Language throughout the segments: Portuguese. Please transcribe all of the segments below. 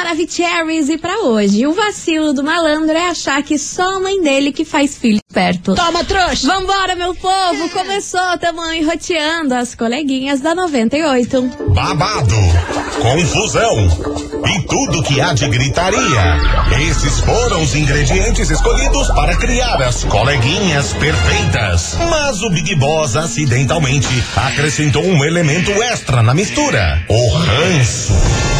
Maravicheries e pra hoje, o vacilo do malandro é achar que só a mãe dele que faz filho perto. Toma, trouxa! Vambora, meu povo! Começou, tamo enroteando as coleguinhas da 98. babado, confusão e tudo que há de gritaria. Esses foram os ingredientes escolhidos para criar as coleguinhas perfeitas. Mas o Big Boss acidentalmente acrescentou um elemento extra na mistura: o ranço.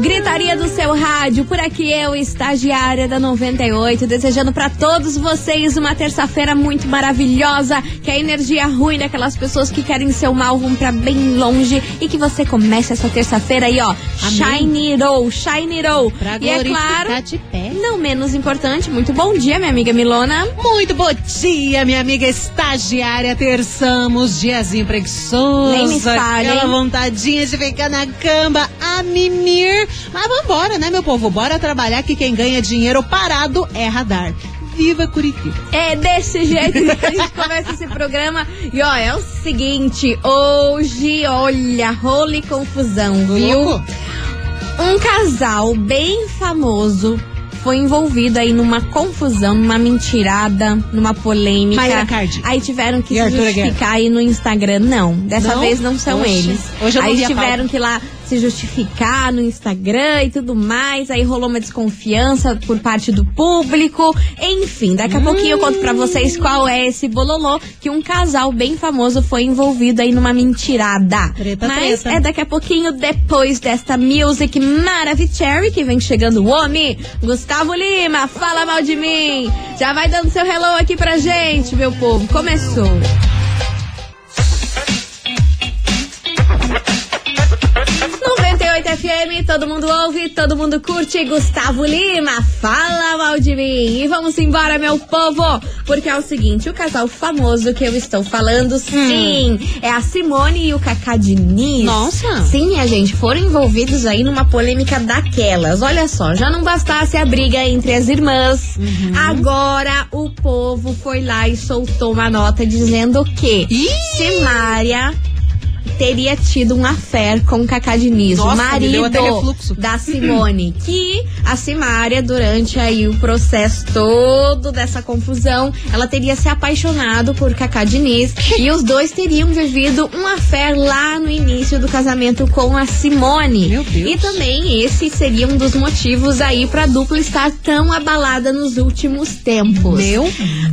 Gritaria do seu rádio, por aqui eu, estagiária da 98, desejando para todos vocês uma terça-feira muito maravilhosa, que a energia ruim daquelas pessoas que querem seu mal vão pra bem longe e que você comece essa terça-feira aí, ó, shiny roll, shiny roll. Pra e é claro, de pé. Não menos importante, muito bom dia, minha amiga Milona. Muito bom dia, minha amiga estagiária. Terçamos, diazinho preguiçoso. Nem me fale, Aquela hein? vontadinha de ficar na cama a mimir. Mas vambora, né, meu povo? Bora trabalhar que quem ganha dinheiro parado é radar. Viva Curitiba. É desse jeito que a gente começa esse programa. E ó, é o seguinte, hoje, olha, rolo e confusão, viu? Louco? Um casal bem famoso foi envolvido aí numa confusão, numa mentirada, numa polêmica. Mayra Cardi. Aí tiveram que E se Arthur justificar aí no Instagram. Não, dessa Não? vez não são Oxe. eles. Hoje eu aí tiveram que lá se justificar no Instagram e tudo mais. Aí rolou uma desconfiança por parte do público. Enfim, daqui a pouquinho eu conto pra vocês qual é esse bololô que um casal bem famoso foi envolvido aí numa mentirada. Treta, Mas treta. é daqui a pouquinho depois desta music Maravicherry que vem chegando o homem, Gustavo Lima, fala mal de mim. Já vai dando seu hello aqui pra gente, meu povo. Começou. FM, todo mundo ouve, todo mundo curte. Gustavo Lima, fala mal de mim. E vamos embora, meu povo, porque é o seguinte: o casal famoso que eu estou falando, sim, é a Simone e o Cacá Diniz. Nossa. Sim, minha gente, foram envolvidos aí numa polêmica daquelas. Olha só, já não bastasse a briga entre as irmãs. Agora o povo foi lá e soltou uma nota dizendo que Ih! Simária teria tido um affair com o Cacá Diniz, o Nossa, marido da Simone. que a Simária, durante aí o processo todo dessa confusão, ela teria se apaixonado por Cacá Diniz e os dois teriam vivido um affair lá no início do casamento com a Simone. Meu Deus. E também esse seria um dos motivos aí pra dupla estar tão abalada nos últimos tempos. Meu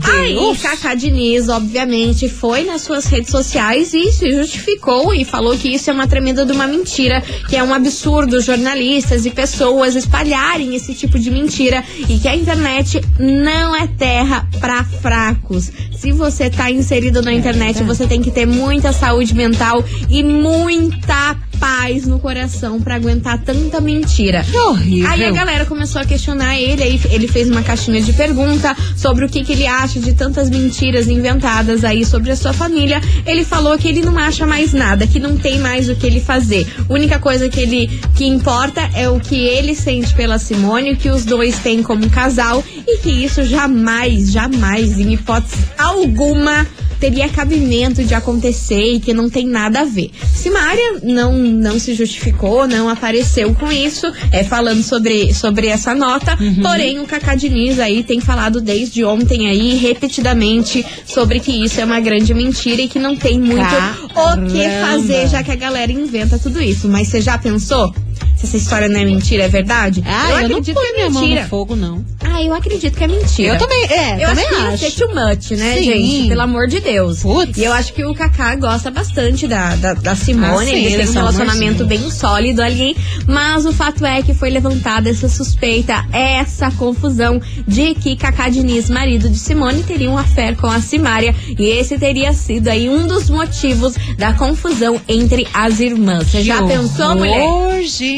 Aí, Deus. Cacá Diniz, obviamente, foi nas suas redes sociais e se justificou e falou que isso é uma tremenda de uma mentira, que é um absurdo jornalistas e pessoas espalharem esse tipo de mentira e que a internet não é terra pra fracos. Se você tá inserido na internet, você tem que ter muita saúde mental e muita paz no coração pra aguentar tanta mentira. Que horrível. Aí a galera começou a questionar ele, aí ele fez uma caixinha de pergunta sobre o que, que ele acha de tantas mentiras inventadas aí sobre a sua família. Ele falou que ele não acha mais nada, que não tem mais o que ele fazer. A única coisa que ele que importa é o que ele sente pela Simone, o que os dois têm como casal e que isso jamais, jamais, em hipótese alguma teria cabimento de acontecer e que não tem nada a ver. Simária não, não se justificou, não apareceu com isso, é, falando sobre, sobre essa nota, porém o Cacá Diniz aí tem falado desde ontem aí, repetidamente, sobre que isso é uma grande mentira e que não tem muito o que Caramba. fazer, já que a galera inventa tudo isso. Mas você já pensou? Se essa história não é mentira, é verdade? Ah, eu, não acredito ponho que é minha mão mentira. no fogo, não. Ah, eu acredito que é mentira. Eu também, é, Eu também acho que acho. ser too much, né, Sim. gente? Pelo amor de Deus. Putz. E eu acho que o Kaká gosta bastante da, da, da Simone. Ah, sim, têm eles um relacionamento amorzinho. bem sólido ali. Mas o fato é que foi levantada essa suspeita, essa confusão de que Kaká Diniz, marido de Simone, teria um affair com a Simária. E esse teria sido aí um dos motivos da confusão entre as irmãs. Você já pensou, mulher?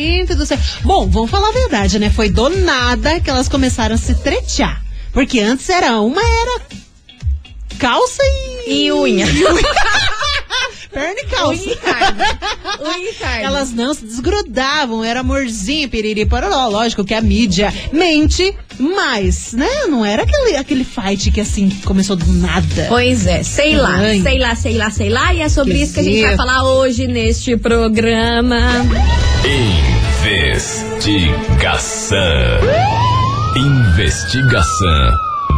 Gente do céu. Bom, vamos falar a verdade, né? Foi do nada que elas começaram a se tretear. Porque antes era uma era calça e. E unha. Perna e Unha calça. e carne. Unha e carne. Elas não se desgrudavam, era amorzinho, piriri, pororó. Lógico que a mídia mente, mas, né? Não era aquele, aquele fight que assim começou do nada. Pois é, sei lá, Ai. sei lá, sei lá, sei lá. E é sobre isso que a gente vai falar hoje neste programa. Investigação. Investigação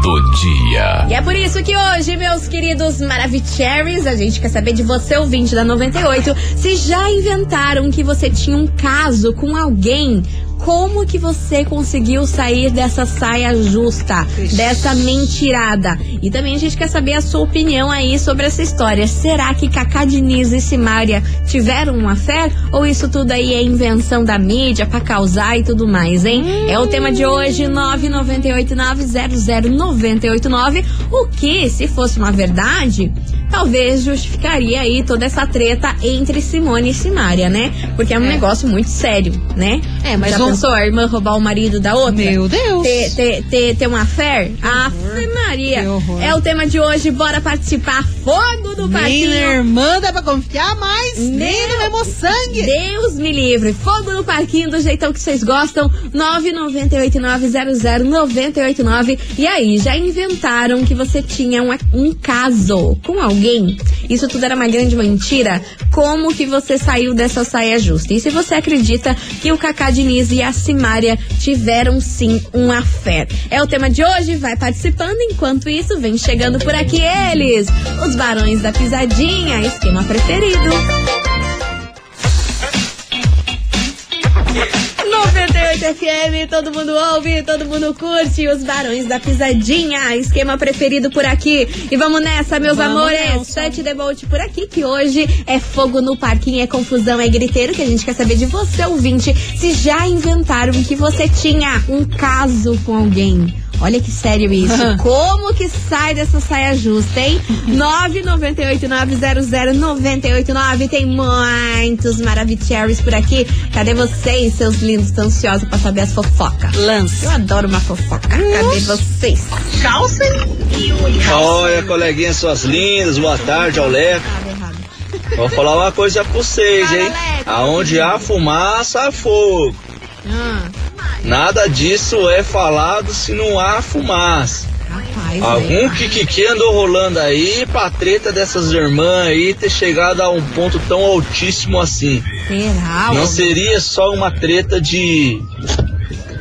do dia. E é por isso que hoje, meus queridos Maravicheries, a gente quer saber de você, ouvinte da 98, se já inventaram que você tinha um caso com alguém. Como que você conseguiu sair dessa saia justa, Ixi. dessa mentirada? E também a gente quer saber a sua opinião aí sobre essa história. Será que Cacá Diniz e Simária tiveram uma fé? Ou isso tudo aí é invenção da mídia pra causar e tudo mais, hein? É o tema de hoje, 998900989. O que, se fosse uma verdade, talvez justificaria aí toda essa treta entre Simone e Simária, né? Porque é um É. negócio muito sério, né? É, mas Já um- pensou a irmã roubar o marido da outra? Meu Deus. Ter, ter, ter, ter uma fé? Ave Maria. É o tema de hoje, bora participar. Fogo do Nem na parquinho. irmã dá pra confiar mais, nem no mesmo sangue. Deus me livre. Fogo no parquinho do jeitão que vocês gostam. 998900989. E aí, já inventaram que você tinha um, um caso com alguém? Isso tudo era uma grande mentira? Como que você saiu dessa saia justa? E se você acredita que o Cacá Diniz e a Simária tiveram sim um affair? É o tema de hoje, vai participando. Enquanto isso, vem chegando por aqui eles, os barões da pisadinha, esquema preferido. 98 FM, todo mundo ouve, todo mundo curte os Barões da Pisadinha, esquema preferido por aqui. E vamos nessa, meus Vamos, amores. Nelson. Sete Debolt por aqui, que hoje é fogo no parquinho, é confusão, é griteiro, que a gente quer saber de você, ouvinte, se já inventaram que você tinha um caso com alguém. Olha que sério isso. Como que sai dessa saia justa, hein? 998900989. Tem muitos maravilhosos por aqui. Cadê vocês, seus lindos? Tô ansiosa pra saber as fofocas. Lance. Eu adoro uma fofoca. Cadê vocês? Calça Olha, coleguinhas suas lindas, boa tarde ao Leco. Vou falar uma coisa pra vocês, hein? Aonde há fumaça, há fogo. Ah, Nada disso é falado se não há fumaça. rapaz. Algum né? kikiki andou rolando aí pra treta dessas irmãs aí ter chegado a um ponto tão altíssimo assim. Será? Não seria só uma treta de.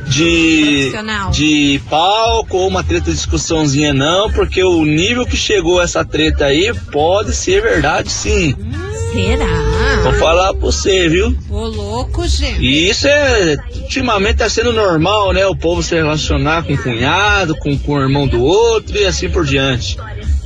De. De palco ou uma treta de discussãozinha, não, porque o nível que chegou essa treta aí pode ser verdade sim. Será? Vou falar pra você, viu? Ô, louco, gente. E isso é. Ultimamente tá sendo normal, né? O povo se relacionar com o cunhado, com, com o irmão do outro e assim por diante.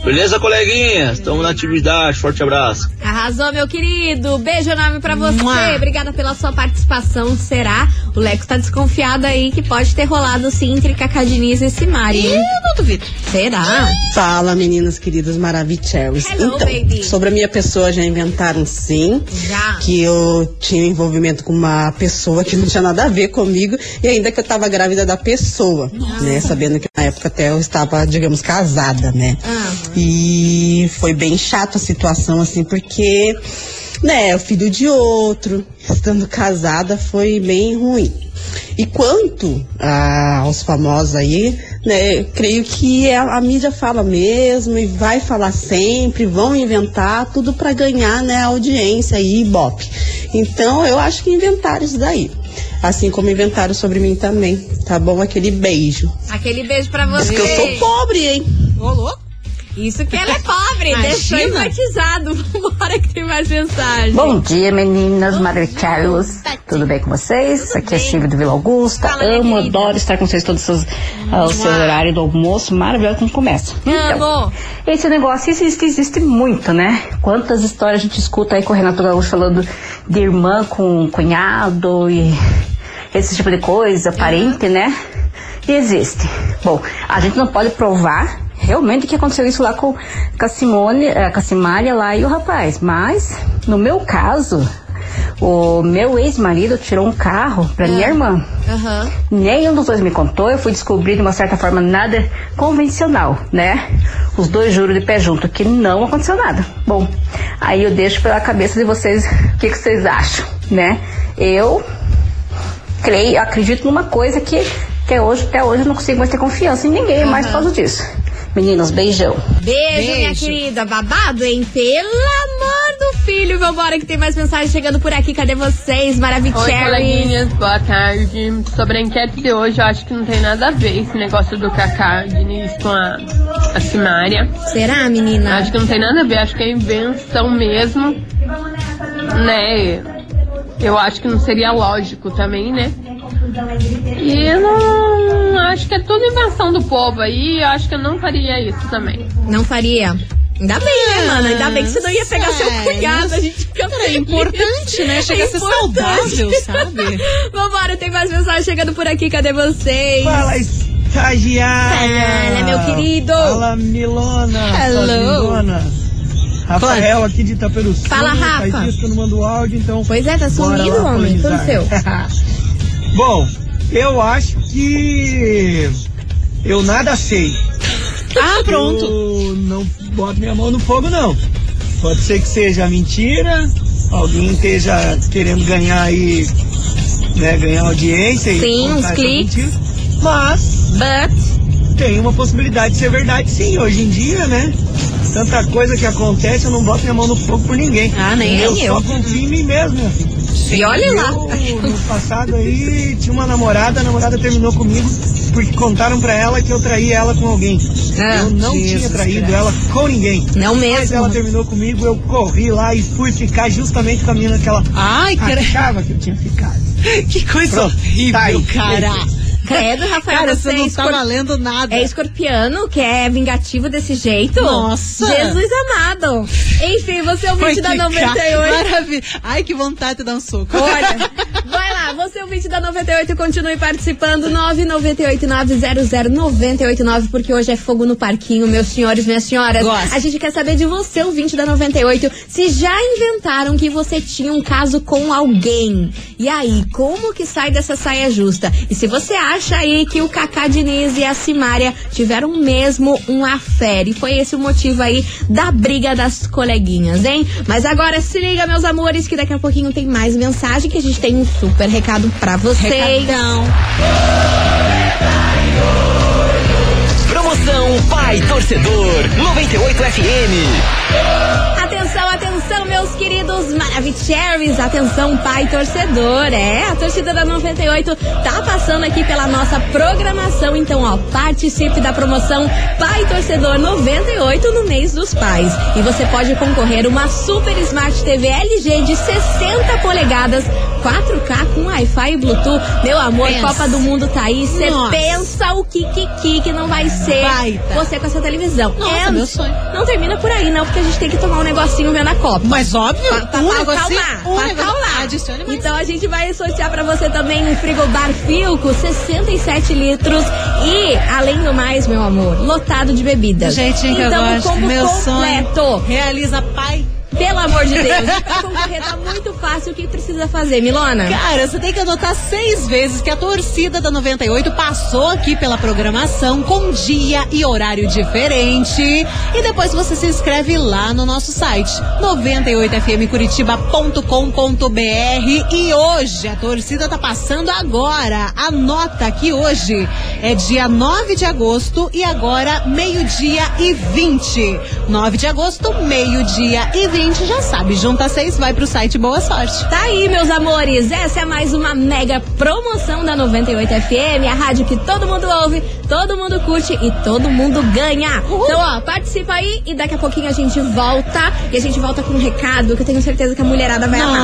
Beleza, coleguinhas? Estamos na atividade. Forte abraço. Arrasou, meu querido. Beijo enorme pra você. Mua. Obrigada pela sua participação. Será? O Leco tá desconfiado aí que pode ter rolado sim entre Cacá Diniz e Simari. Eu não duvido. Será? Fala, meninas queridas maravilhosas. Então, baby. sobre a minha pessoa já inventaram sim. Já. Que eu tinha envolvimento com uma pessoa que não tinha nada a ver comigo e ainda que eu tava grávida da pessoa, né? Sabendo que na época até eu estava, digamos, casada, né? Ah. E foi bem chato a situação, assim, porque, né, o filho de outro, estando casada, foi bem ruim. E quanto a- aos famosos aí, né, creio que a, a mídia fala mesmo e vai falar sempre, vão inventar tudo para ganhar, né, audiência e ibope. Então, eu acho que inventaram isso daí. Assim como inventaram sobre mim também, tá bom? Aquele beijo. Aquele beijo pra Mas você. que eu sou pobre, hein? Ô, louco. Isso que ela é pobre. Imagina. Deixou enfatizado. Vambora que tem mais mensagem. Bom dia, meninas maravilhosas. Tudo bem com vocês? Aqui é Silvia do Vila Augusta. Fala, Amo, adoro estar com vocês todos os, ah, o seu horário do almoço. Maravilhoso como começa. Então, Amo. esse negócio existe, existe muito, né? Quantas histórias a gente escuta aí com o Renato Gaúcho falando de irmã com cunhado e esse tipo de coisa, parente, né? E existe. Bom, a gente não pode provar realmente que aconteceu isso lá com, com a Simone, eh, com a Simária lá e o rapaz. Mas, no meu caso, O meu ex-marido tirou um carro pra minha irmã. Aham. Nenhum dos dois me contou, eu fui descobrir de uma certa forma nada convencional, né? Os dois juram de pé junto que não aconteceu nada. Bom, aí eu deixo pela cabeça de vocês o que, que vocês acham, né? Eu creio, acredito numa coisa que até hoje, até hoje eu não consigo mais ter confiança em ninguém mais por causa disso. Meninas, beijão. Beijo, minha Beijo. querida. Babado, hein? Pelo amor do filho. Vambora que tem mais mensagem chegando por aqui. Cadê vocês? Oi, Maravicherry. coleguinhas, boa tarde. Sobre a enquete de hoje, eu acho que não tem nada a ver esse negócio do Kaká Diniz com a, a Simária. Será, menina? Acho que não tem nada a ver, acho que é invenção mesmo, né? Eu acho que não seria lógico também, né? E eu não acho que é tudo invenção do povo aí, eu acho que eu não faria isso também. Não faria. Ainda bem, né, mano? Ainda bem que você não ia pegar seu cunhado. A gente fica Cara, é feliz. importante, né? Chega a ser importante. saudável, sabe? Vambora, tem mais mensagem chegando por aqui. Cadê vocês? Fala, estagiária! Fala, meu querido! Fala, Milona! Hello. suas Milonas. Rafael aqui de Itaperuçu. Fala, Rafa. Faz dias que eu não mando áudio, então... Pois é, tá sumido, homem. Tudo seu. Bom, eu acho que... Eu nada sei. Ah, pronto. Eu não boto minha mão no fogo, não. Pode ser que seja mentira, alguém esteja querendo ganhar aí, né, ganhar audiência e Sim, uns cliques. Mas But. tem uma possibilidade de ser verdade sim, hoje em dia, né? Tanta coisa que acontece, eu não boto minha mão no fogo por ninguém. Ah, nem eu. eu. só confio em mim mesmo. E olha lá. Eu, no passado aí, tinha uma namorada, a namorada terminou comigo porque contaram pra ela que eu traí ela com alguém. Ah, eu não tinha Jesus traído Cristo. ela com ninguém. Não Mas mesmo. ela terminou comigo, eu corri lá e fui ficar justamente com a menina que ela Ai, que, achava que eu tinha ficado. que coisa Pronto, horrível, tá aí. cara. Credo, Rafael, Cara, você você é, não tá escor- valendo nada. é escorpiano, que é vingativo desse jeito? Nossa. Jesus amado. Enfim, você é o Foi 20 da que ca- 98. Maravilha. Ai, que vontade de dar um soco. Olha, vai você o 20 da 98, continue participando, 998900989, porque hoje é fogo no parquinho, meus senhores, minhas senhoras. Gosto. A gente quer saber de você, o 20 da 98, se já inventaram que você tinha um caso com alguém. E aí, como que sai dessa saia justa? E se você acha aí que o Cacá Diniz e a Simária tiveram mesmo um affair, e foi esse o motivo aí da briga das coleguinhas, hein? Mas agora se liga, meus amores, que daqui a pouquinho tem mais mensagem, que a gente tem um super recado pra vocês. Recadão. Promoção Pai Torcedor 98 FM. Atenção, atenção, meus queridos Maravicheries. Atenção, pai torcedor. É, a torcida da 98 tá passando aqui pela nossa programação. Então, ó, participe da promoção Pai Torcedor 98 no mês dos pais. E você pode concorrer uma Super Smart TV LG de 60 polegadas, 4K com Wi-Fi e Bluetooth. Meu amor, Pensa. Copa do Mundo tá aí. Você pensa o que, que, que, que não vai ser Baita. você com essa televisão. Nossa, É, meu sonho. Não termina por aí, não, porque a gente tem que tomar um negocinho vendo a Copa. Mas óbvio, Pra, pra, um pra negocinho, acalmar, um pra negócio- acalmar. Adicione mais. Então a gente vai sortear pra você também um frigobar Filco, 67 litros e, além do mais, meu amor, lotado de bebidas. Jeitinho que então, eu o gosto. Meu completo. sonho. Realiza pai. Pelo amor de Deus. concorrer tá muito fácil. O que precisa fazer, Milona? Cara, você tem que anotar seis vezes que a torcida da 98 passou aqui pela programação com dia e horário diferente. E depois você se inscreve lá no nosso site, 98fmcuritiba.com.br. E hoje a torcida tá passando agora. Anota que hoje é dia 9 de agosto e agora meio-dia e 20. 9 de agosto, meio-dia e 20. Já sabe, junta seis, vai pro site Boa Sorte. Tá aí, meus amores. Essa é mais uma mega promoção da 98 FM, a rádio que todo mundo ouve, todo mundo curte e todo mundo ganha. Então, ó, participa aí e daqui a pouquinho a gente volta. E a gente volta com um recado que eu tenho certeza que a mulherada vai amar.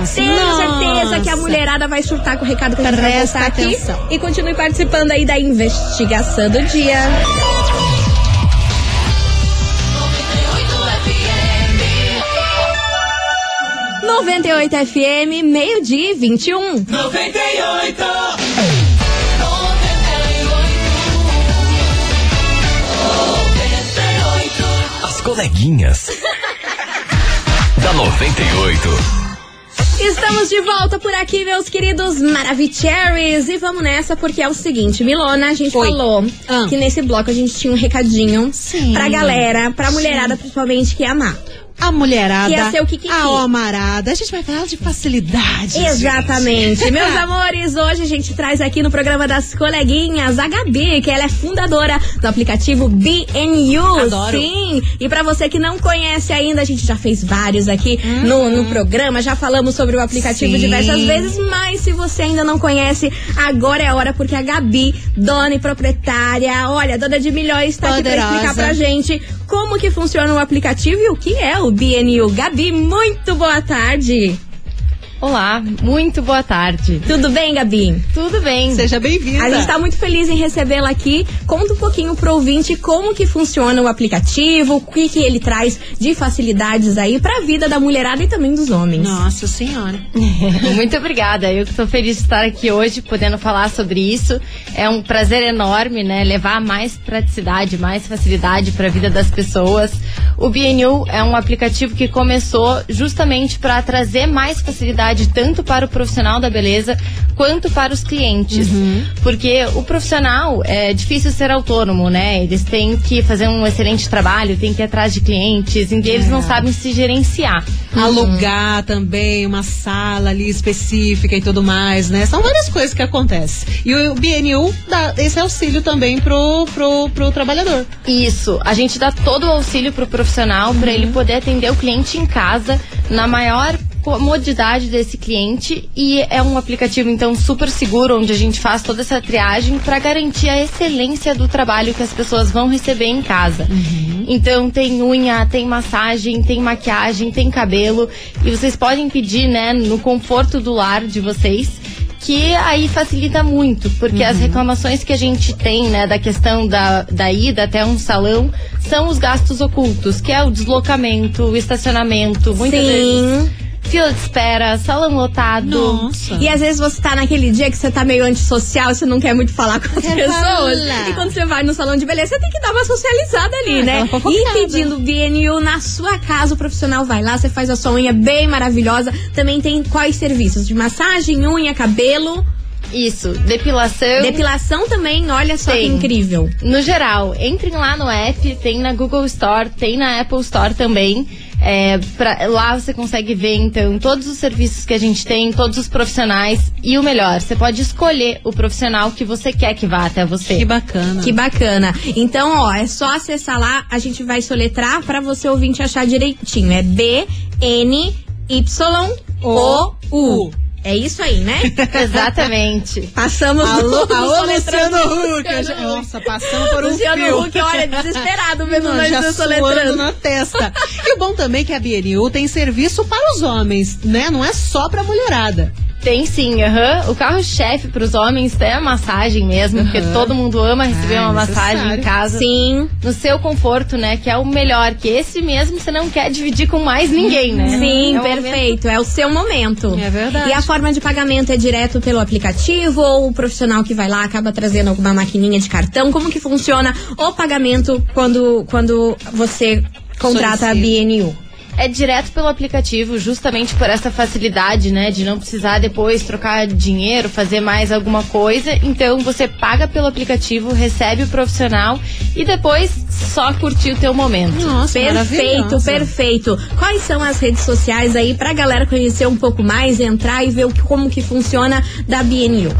Nossa, Tenho certeza que a nossa. mulherada vai surtar com o recado que a gente vai Presta postar aqui. atenção. E continue participando aí da investigação do dia. 98 FM, meio-dia e 21. As coleguinhas. da 98. Estamos de volta por aqui, meus queridos Maravicheries. E vamos nessa, porque é o seguinte, Milona, a gente Oi. falou Ah. que nesse bloco a gente tinha um recadinho Sim. pra galera, pra mulherada principalmente, que é amar. A mulherada, Que ser o Kikiki. a amarada. A gente vai falar de facilidade. Exatamente. Meus amores, hoje a gente traz aqui no programa das coleguinhas a Gabi, que ela é fundadora do aplicativo BNU. Adoro. Sim. E pra você que não conhece ainda, a gente já fez vários aqui no, no programa, já falamos sobre o aplicativo Sim. diversas vezes, mas se você ainda não conhece, agora é a hora, porque a Gabi, dona e proprietária, olha, dona de milhões, tá aqui pra explicar pra gente como que funciona o aplicativo e o que é o BNU. Gabi, muito boa tarde. Olá, muito boa tarde. Tudo bem, Gabi? Tudo bem? Seja bem-vinda. A gente tá muito feliz em recebê-la aqui. Conta um pouquinho pro ouvinte como que funciona o aplicativo, o que, que ele traz de facilidades aí pra vida da mulherada e também dos homens. Nossa senhora. muito obrigada. Eu tô feliz de estar aqui hoje podendo falar sobre isso. É um prazer enorme, né? Levar mais praticidade, mais facilidade para a vida das pessoas. O BNU é um aplicativo que começou justamente para trazer mais facilidade tanto para o profissional da beleza quanto para os clientes. Porque o profissional é difícil ser autônomo, né? Eles têm que fazer um excelente trabalho, têm que ir atrás de clientes, e eles não sabem se gerenciar. Alugar também uma sala ali específica e tudo mais, né? São várias coisas que acontecem. E o BNU dá esse auxílio também pro, pro, pro trabalhador. Isso, a gente dá todo o auxílio pro profissional para ele poder atender o cliente em casa na maior comodidade desse cliente e é um aplicativo então super seguro onde a gente faz toda essa triagem para garantir a excelência do trabalho que as pessoas vão receber em casa. Então tem unha, tem massagem, tem maquiagem, tem cabelo e vocês podem pedir, né, no conforto do lar de vocês que aí facilita muito, porque as reclamações que a gente tem, né, da questão da, da ida até um salão, são os gastos ocultos, que é o deslocamento, o estacionamento, muitas Sim. vezes fila de espera, salão lotado. Nossa. E às vezes você tá naquele dia que você tá meio antissocial, você não quer muito falar com as Quer pessoas. falar. E quando você vai no salão de beleza, você tem que dar uma socializada ali, Ah, né? E pedindo BNU na sua casa, o profissional vai lá, você faz a sua unha bem maravilhosa. Também tem quais serviços? De massagem, unha, cabelo, Isso, depilação. depilação também, olha só que Tem. incrível. No geral, entrem lá no app, tem na Google Store, tem na Apple Store também. É, pra- lá você consegue ver, então, todos os serviços que a gente tem, todos os profissionais. E o melhor, você pode escolher o profissional que você quer que vá até você. Que bacana. Que bacana. Então, ó, é só acessar lá, a gente vai soletrar pra você ouvinte achar direitinho. É B N Y O U. É isso aí, né? Exatamente. Passamos Alô, no alô. Luciano Huck. Nossa, passando por um Luciano fio. Huck, olha, desesperado vendo Não, nós já soletrando. na testa. E o bom também é que a BNU tem serviço para os homens, né? Não é só pra mulherada. Tem sim, aham. O carro-chefe pros homens é a massagem mesmo, porque Aham. todo mundo ama receber Ah, uma massagem em casa. Sim. No seu conforto, né? Que é o melhor, que esse mesmo você não quer dividir com mais ninguém, né? Sim, É o momento- perfeito. É o seu momento. É verdade. E a forma de pagamento é direto pelo aplicativo ou o profissional que vai lá acaba trazendo alguma maquininha de cartão? Como que funciona o pagamento quando, quando você contrata a. BNU? É direto pelo aplicativo, justamente por essa facilidade, né? De não precisar depois trocar dinheiro, fazer mais alguma coisa. Então você paga pelo aplicativo, recebe o profissional e depois só curtir o teu momento. Nossa, Perfeito, perfeito. Quais são as redes sociais aí pra galera conhecer um pouco mais, entrar e ver como que funciona da BNU?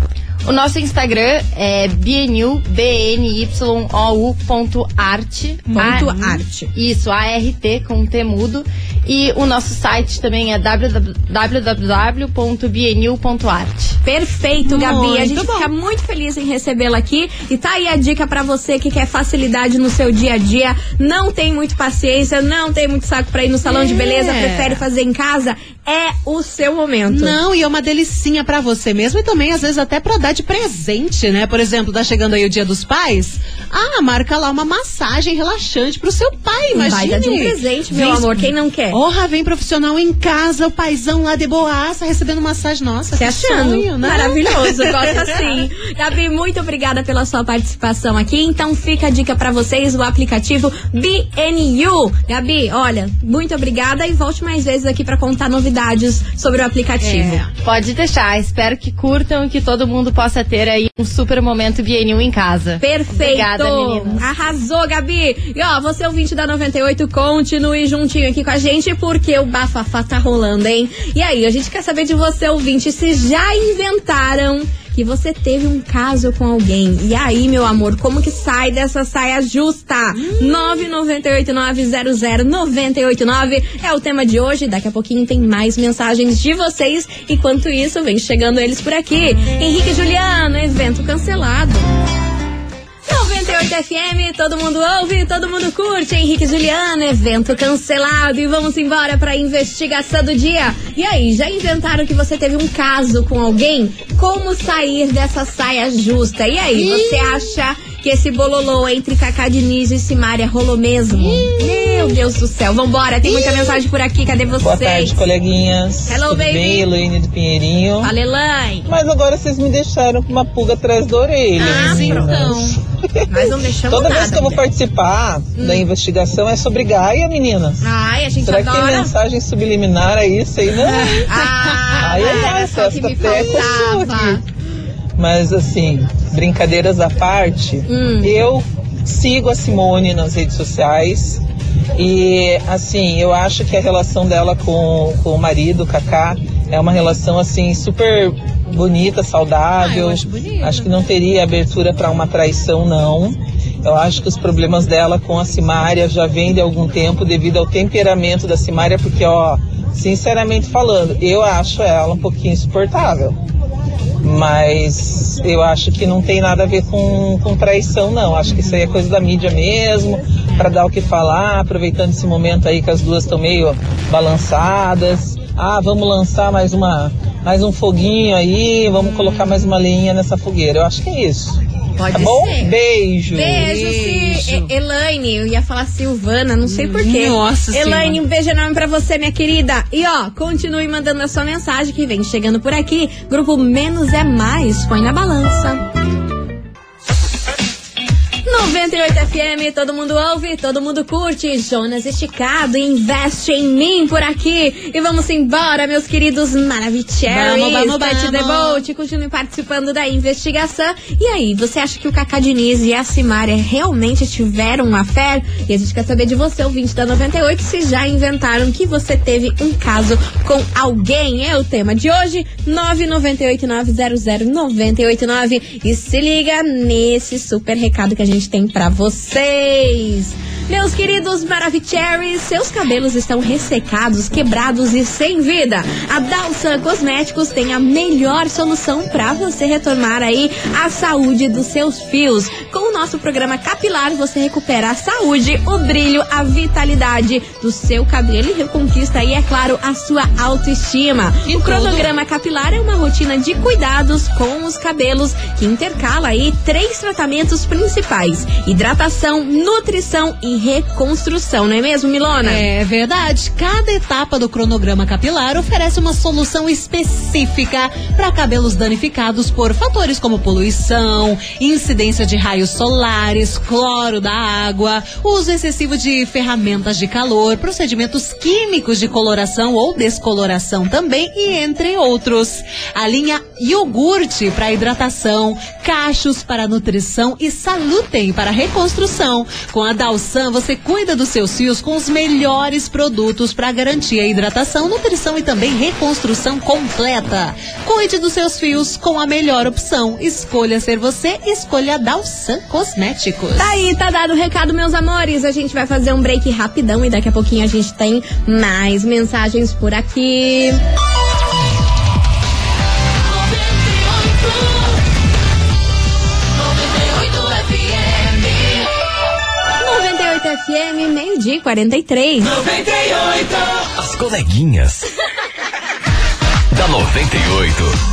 O nosso Instagram é bnu, B-N-Y-O-U ponto arte. Ponto A- arte. Isso, A-R-T com T mudo. E o nosso site também é www.bnu.art. Perfeito, Gabi. Muito a gente bom. fica muito feliz em recebê-la aqui. E tá aí a dica pra você que quer facilidade no seu dia a dia, não tem muito paciência, não tem muito saco pra ir no salão de É. beleza, prefere fazer em casa, é o seu momento. Não, e é uma delicinha pra você mesmo e também às vezes até pra dar de presente, né? Por exemplo, tá chegando aí o Dia dos Pais. Ah, marca lá uma massagem relaxante pro seu pai, imagina. baita de um presente, meu Vem- amor. Quem não quer? Porra, vem profissional em casa, o paizão lá de boaça, recebendo massagem. Nossa, Se que achando. sonho. Né? Maravilhoso, gosto assim. Gabi, muito obrigada pela sua participação aqui. Então fica a dica pra vocês, o aplicativo BNU. Gabi, olha, muito obrigada e volte mais vezes aqui pra contar novidades sobre o aplicativo. É, pode deixar. Espero que curtam e que todo mundo possa ter aí um super momento BNU em casa. Perfeito! Obrigada, meninas. Arrasou, Gabi! E ó, você ouvinte da 98, continue juntinho aqui com a gente, porque o bafafá tá rolando, hein? E aí, a gente quer saber de você, ouvinte, se já inventaram que você teve um caso com alguém. E aí, meu amor, como que sai dessa saia justa? Hum. 998900989 é o tema de hoje. Daqui a pouquinho tem mais mensagens de vocês. Enquanto isso, vem chegando eles por aqui. Henrique e Juliano, evento cancelado. 98 FM, todo mundo ouve, todo mundo curte. Henrique e Juliano, evento cancelado. E vamos embora pra investigação do dia. E aí, já inventaram que você teve um caso com alguém? Como sair dessa saia justa? E aí, você acha que esse bololô entre Cacá Diniz e Simária rolou mesmo? Meu Deus do céu, vambora, tem muita mensagem por aqui, cadê vocês? Boa tarde, coleguinhas. Hello, Tudo baby. bem? Heloíne do Pinheirinho. Fala, Elaine. Mas agora vocês me deixaram com uma pulga atrás da orelha. Ah, meninas. então. Não deixamos Toda nada. vez que eu vou participar da investigação é sobre Gaia, meninas. Ai, a gente Será que tem adora. mensagem subliminar a isso aí, não? Ah, só que festa me até. Mas assim, brincadeiras à parte, Hum. eu sigo a Simone nas redes sociais. E assim, eu acho que a relação dela com, com o marido, o Kaká, é uma relação assim super bonita, saudável. Ah, acho. Acho que não teria abertura para uma traição, não. Eu acho que os problemas dela com a Simária já vêm de algum tempo devido ao temperamento da Simária, porque, ó, sinceramente falando, eu acho ela um pouquinho insuportável. Mas eu acho que não tem nada a ver com, com traição, não. Acho que isso aí é coisa da mídia mesmo, para dar o que falar, aproveitando esse momento aí que as duas estão meio balançadas. Ah, vamos lançar mais uma mais um foguinho aí, vamos colocar mais uma lenha nessa fogueira. Eu acho que é isso. Pode tá bom? ser. Beijo. Beijo, se E- Elaine, eu ia falar Silvana, não sei porquê. Nossa Elaine, um beijo enorme pra você, minha querida. E ó, continue mandando a sua mensagem que vem chegando por aqui. Grupo Menos é Mais, põe na balança. 98 FM, todo mundo ouve, todo mundo curte. Jonas Esticado, investe em mim por aqui. E vamos embora, meus queridos Maravicheries. Vamos, vamos, The vamos. Boat, continue participando da investigação. E aí, você acha que o Cacá Diniz e a Simária realmente tiveram uma fé? E a gente quer saber de você, ouvinte da 98, se já inventaram que você teve um caso com alguém. É o tema de hoje, 998900989. E se liga nesse super recado que a gente tem pra vocês. Meus queridos Maravicheries, seus cabelos estão ressecados, quebrados e sem vida. A Dalsan Cosméticos tem a melhor solução para você retornar aí a saúde dos seus fios. Com o nosso programa capilar, você recupera a saúde, o brilho, a vitalidade do seu cabelo e reconquista aí, é claro, a sua autoestima. E o tudo. cronograma capilar é uma rotina de cuidados com os cabelos que intercala aí três tratamentos principais: hidratação, nutrição e reconstrução, não é mesmo, Milona? É verdade. Cada etapa do cronograma capilar oferece uma solução específica para cabelos danificados por fatores como poluição, incidência de raios solares, cloro da água, uso excessivo de ferramentas de calor, procedimentos químicos de coloração ou descoloração também e entre outros. A linha iogurte para hidratação, cachos para nutrição e salutem para reconstrução. Com a Dalsan você cuida dos seus fios com os melhores produtos para garantir a hidratação, nutrição e também reconstrução completa. Cuide dos seus fios com a melhor opção. Escolha ser você, escolha Dalsan Cosméticos. Tá aí, tá dado o recado, meus amores. A gente vai fazer um break rapidão e daqui a pouquinho a gente tem mais mensagens por aqui. FM, meio-dia e 43. As coleguinhas. da 98.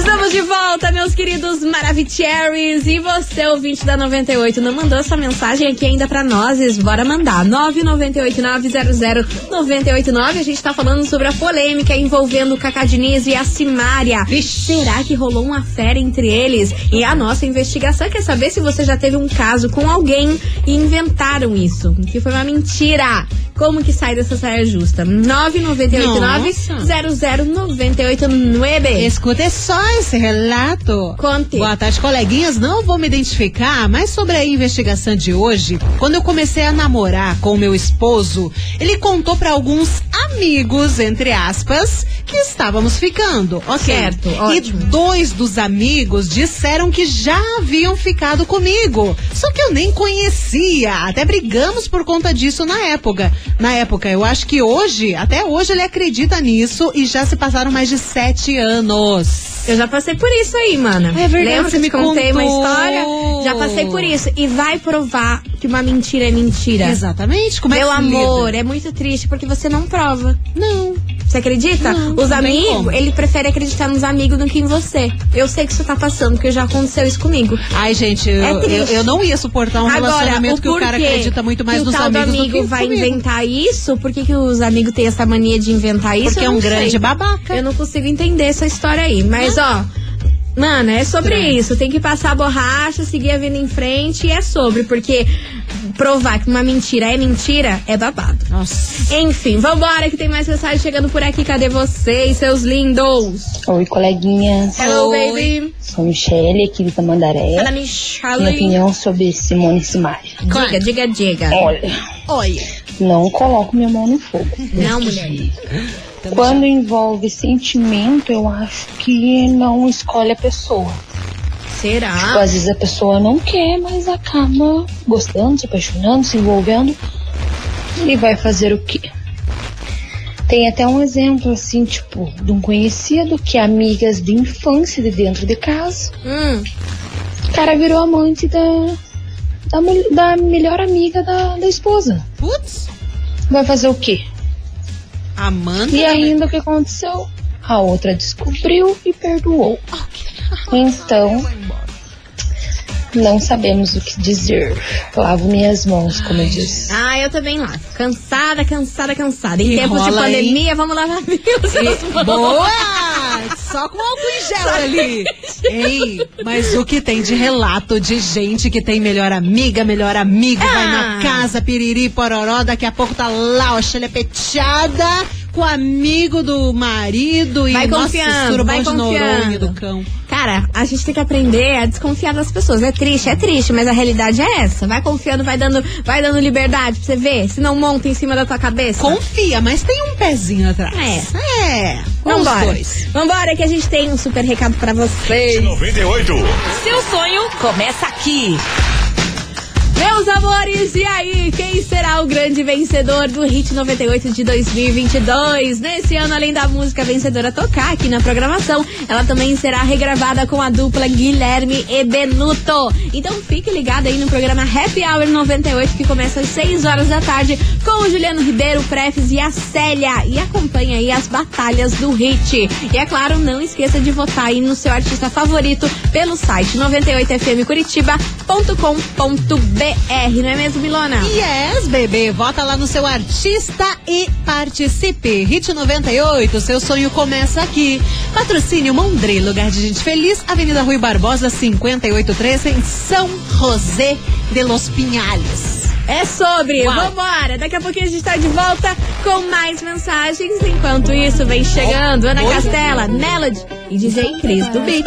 Estamos de volta! meus queridos Maravicheries. E você, ouvinte da 98, não mandou essa mensagem aqui ainda pra nós? Bora mandar. 998900989. A gente tá falando sobre a polêmica envolvendo o Cacá Diniz e a Simária. Será que rolou uma fera entre eles? E a nossa investigação quer saber se você já teve um caso com alguém e inventaram isso. Que foi uma mentira. Como que sai dessa saia justa? 998900989. Escuta só esse relato. Conte. Boa tarde, coleguinhas. Não vou me identificar, mas sobre a investigação de hoje, quando eu comecei a namorar com o meu esposo, ele contou para alguns amigos, entre aspas, que estávamos ficando. Ok. Certo, E ótimo. dois dos amigos disseram que já haviam ficado comigo. Só que eu nem conhecia. Até brigamos por conta disso na época. Na época, eu acho que hoje, até hoje, ele acredita nisso e já se passaram mais de sete anos. Eu já passei por isso aí, mana. É verdade, Lembra que eu te me contei uma contou. história? Já passei por isso. E vai provar que uma mentira é mentira. Exatamente. Como é Meu que se amor, lida? é muito triste porque você não prova. Não. Você acredita? Não, Os não amigos, ele prefere acreditar nos amigos do que em você. Eu sei que isso tá passando, porque já aconteceu isso comigo. Ai, gente, eu, É eu, eu não ia suportar um Agora, relacionamento que o cara acredita muito mais nos o tal do amigos do amigo que vai comigo. inventar isso? Por que, que os amigos têm essa mania de inventar isso? Porque é um grande sei. babaca. Eu não consigo entender essa história aí. Mas, ó. Mano, é sobre Estranho. isso. Tem que passar a borracha, seguir a vida em frente e é sobre. Porque provar que uma mentira é mentira é babado. Nossa. Enfim, vambora que tem mais mensagem chegando por aqui. Cadê vocês, seus lindos? Oi, coleguinhas. Hello, baby. Sou Michelle, aqui de Tamandaré. Fala, Minha Michelle. opinião sobre Simone e Simaria. Diga, diga, diga. Olha, Olha. não coloco minha mão no fogo. Não, mulher. Quando envolve sentimento, eu acho que não escolhe a pessoa. Tipo, Será? às vezes a pessoa não quer, mas acaba gostando, se apaixonando, se envolvendo. E vai fazer o quê? Tem até um exemplo, assim, tipo, de um conhecido que é amigas de infância de dentro de casa. Hum, O cara virou amante da, da, da melhor amiga da, da esposa. Putz. Vai fazer o quê? Amanda. E ainda o que aconteceu? A outra descobriu e perdoou. Então, não sabemos o que dizer. Lavo minhas mãos, como eu disse. Ah, eu também lá. Cansada, cansada, cansada. Em tempos de pandemia, vamos lavar seus mãos. Boa! Só com álcool em gel ali. Ei, mas o que tem de relato de gente que tem melhor amiga, melhor amigo, vai na Ah. casa, piriri, pororó, daqui a pouco tá lá, ó, xelepeteada com o amigo do marido e Vai nossa, confiando, vai confiando. do cão. Cara, a gente tem que aprender a desconfiar das pessoas. É triste, é triste, mas a realidade é essa. Vai confiando, vai dando, vai dando liberdade pra você ver. Se não monta em cima da tua cabeça. Confia, mas tem um pezinho atrás. É. É. Os Vambora. dois. Vambora que a gente tem um super recado pra vocês. 98. Seu sonho começa aqui. Meus amores, e aí? Quem será o grande vencedor do Hit 98 de 2022? Nesse ano, além da música vencedora tocar aqui na programação, ela também será regravada com a dupla Guilherme e Benuto. Então fique ligado aí no programa Happy Hour 98, que começa às 6 horas da tarde, com o Juliano Ribeiro, o Prefes e a Célia. E acompanha aí as batalhas do Hit. E é claro, não esqueça de votar aí no seu artista favorito pelo site 98fmcuritiba.com.br, não é mesmo, Milona? Yes, bebê. Vota lá no seu artista e participe. Hit 98, seu sonho começa aqui. Patrocínio Mondre, lugar de gente feliz, Avenida Rui Barbosa, 583, em São José de los Pinhales. É sobre. Uau. Vambora. Daqui a pouquinho a gente tá de volta com mais mensagens. Enquanto isso, vem chegando Ana. Castela, Melody e DJ Cris do Beat.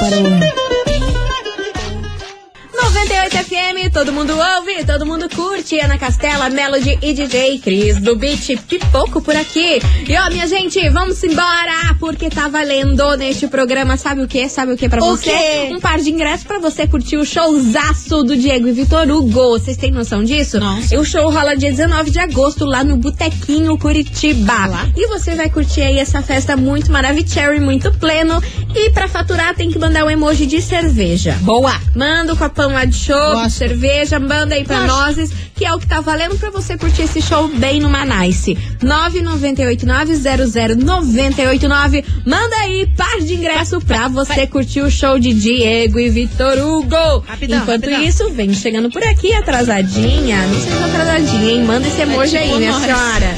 98 FM, todo mundo ouve, todo mundo curte. Ana Castela, Melody e DJ Cris do Beat Pipoco por aqui. E ó, minha gente, vamos embora, porque tá valendo neste programa, sabe o que? Sabe o que pra O você? quê? Um par de ingressos pra você curtir o showzaço do Diego e Vitor Hugo. Vocês têm noção disso? Nossa. O show rola dia 19 de agosto lá no Botequinho Curitiba. Lá. E você vai curtir aí essa festa muito maravilhosa, muito pleno. E pra faturar tem que mandar um emoji de cerveja. Boa! Manda o copão lá de chopp chopp, cerveja, manda aí pra nós, que é o que tá valendo pra você curtir esse show bem no Manice. 998900989. Manda aí, par de ingresso pra você curtir o show de Diego e Vitor Hugo. Rapidão, Enquanto rapidão. isso, vem chegando por aqui atrasadinha. Não seja atrasadinha, hein? Manda esse emoji aí, tipo minha nós. senhora.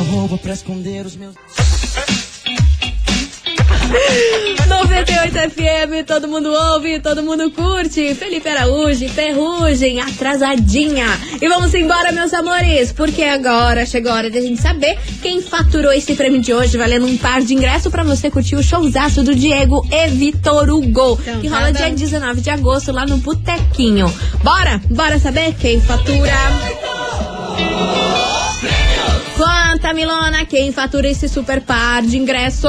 Roupa pra esconder os meus. 98 FM, todo mundo ouve, todo mundo curte. Felipe Araújo, Ferrugem, atrasadinha. E vamos embora, meus amores, porque agora chegou a hora da gente saber quem faturou esse prêmio de hoje, valendo um par de ingresso pra você curtir o showzaço do Diego e Vitor Hugo, que rola dia 19 de agosto lá no Botequinho. Bora? Bora saber quem fatura? Conta, Milona, quem fatura esse super par de ingresso?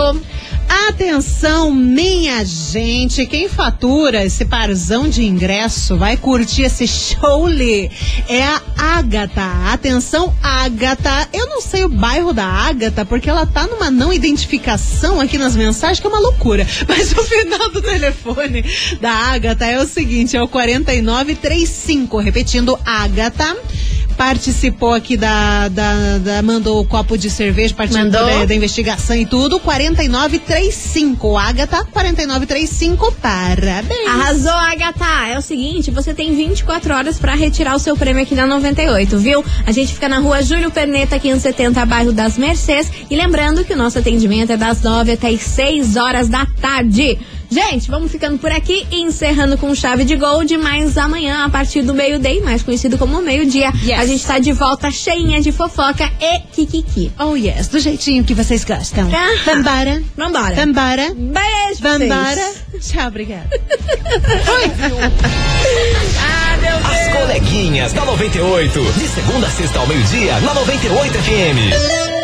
Atenção, minha gente, quem fatura esse parzão de ingresso vai curtir esse showly é a Ágata. Atenção, Ágata. Eu não sei o bairro da Ágata porque ela tá numa não identificação aqui nas mensagens que é uma loucura. Mas o final do telefone da Ágata é o seguinte, é o 4935, repetindo, Ágata. Participou aqui da, da, da- Mandou o copo de cerveja, participou da, da investigação e tudo. 4935. Agatha, 4935. Parabéns. Arrasou, Agatha! É o seguinte, você tem 24 horas pra retirar o seu prêmio aqui na 98, viu? A gente fica na rua Júlio Perneta, 570, bairro das Mercês. E lembrando que o nosso atendimento é das 9 até as 6 horas da tarde. Gente, vamos ficando por aqui e encerrando com chave de gold, mas amanhã, a partir do meio-dia, mais conhecido como meio-dia, a gente tá de volta cheinha de fofoca e kikiki. Oh, yes, do jeitinho que vocês gostam. Aham. Vambora. Vambora. Vambora. Beijo vocês. Tchau, obrigada. Ah, meu Deus! As coleguinhas da 98. De segunda a sexta ao meio-dia, na 98 FM.